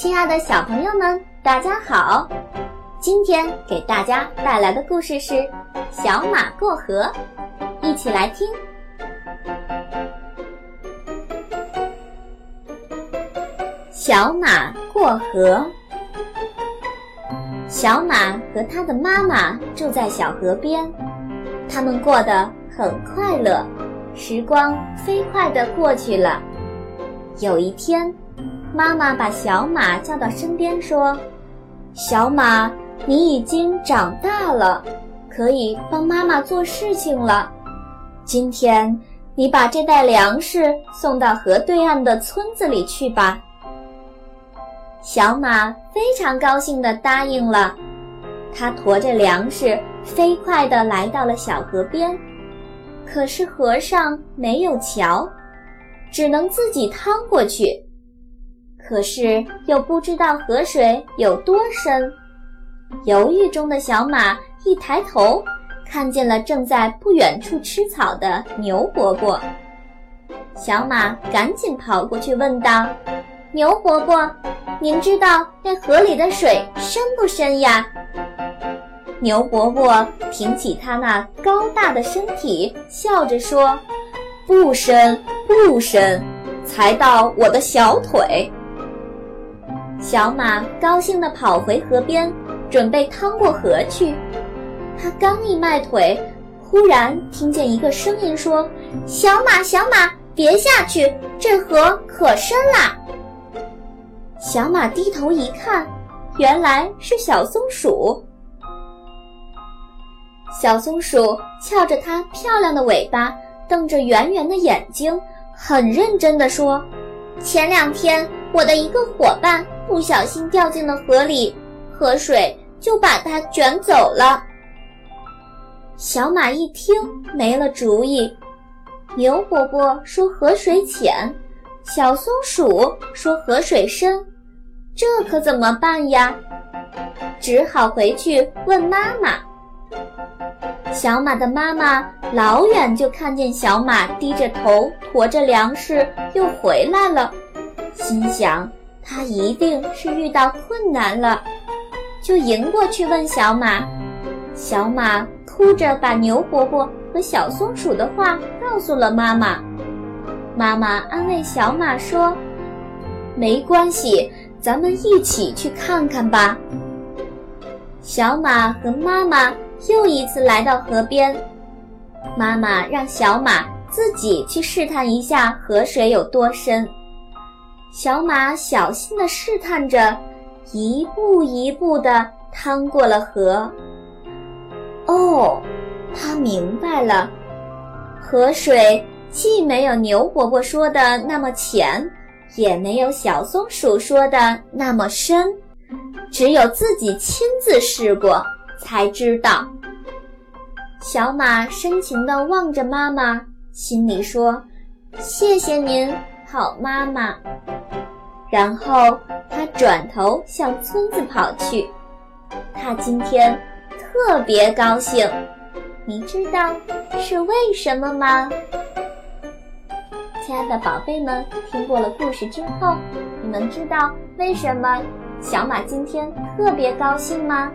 亲爱的小朋友们，大家好！今天给大家带来的故事是《小马过河》，一起来听。小马过河。小马和他的妈妈住在小河边，他们过得很快乐，时光飞快地过去了。有一天，妈妈把小马叫到身边说：“小马，你已经长大了，可以帮妈妈做事情了。今天，你把这袋粮食送到河对岸的村子里去吧。”小马非常高兴地答应了，它驮着粮食飞快地来到了小河边，可是河上没有桥。只能自己趟过去，可是又不知道河水有多深。犹豫中的小马一抬头，看见了正在不远处吃草的牛伯伯。小马赶紧跑过去问道：“牛伯伯，您知道那河里的水深不深呀？”牛伯伯挺起他那高大的身体，笑着说。不深不深，才到我的小腿。小马高兴地跑回河边，准备趟过河去。他刚一迈腿，忽然听见一个声音说：“小马，小马，别下去，这河可深啦！”小马低头一看，原来是小松鼠。小松鼠翘着它漂亮的尾巴。瞪着圆圆的眼睛，很认真地说：“前两天我的一个伙伴不小心掉进了河里，河水就把它卷走了。”小马一听没了主意。牛伯伯说河水浅，小松鼠说河水深，这可怎么办呀？只好回去问妈妈。小马的妈妈老远就看见小马低着头驮着粮食又回来了，心想他一定是遇到困难了，就迎过去问小马。小马哭着把牛伯伯和小松鼠的话告诉了妈妈。妈妈安慰小马说：“没关系，咱们一起去看看吧。”小马和妈妈。又一次来到河边，妈妈让小马自己去试探一下河水有多深。小马小心地试探着，一步一步地趟过了河。哦，他明白了，河水既没有牛伯伯说的那么浅，也没有小松鼠说的那么深，只有自己亲自试过。才知道，小马深情地望着妈妈，心里说：“谢谢您，好妈妈。”然后他转头向村子跑去。他今天特别高兴，你知道是为什么吗？亲爱的宝贝们，听过了故事之后，你们知道为什么小马今天特别高兴吗？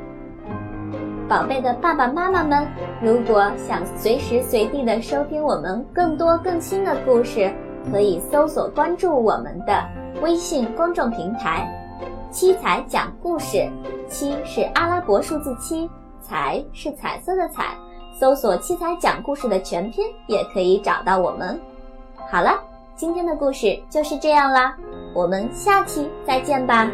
宝贝的爸爸妈妈们，如果想随时随地的收听我们更多更新的故事，可以搜索关注我们的微信公众平台“七彩讲故事”。七是阿拉伯数字七，彩是彩色的彩。搜索“七彩讲故事”的全拼，也可以找到我们。好了，今天的故事就是这样啦，我们下期再见吧。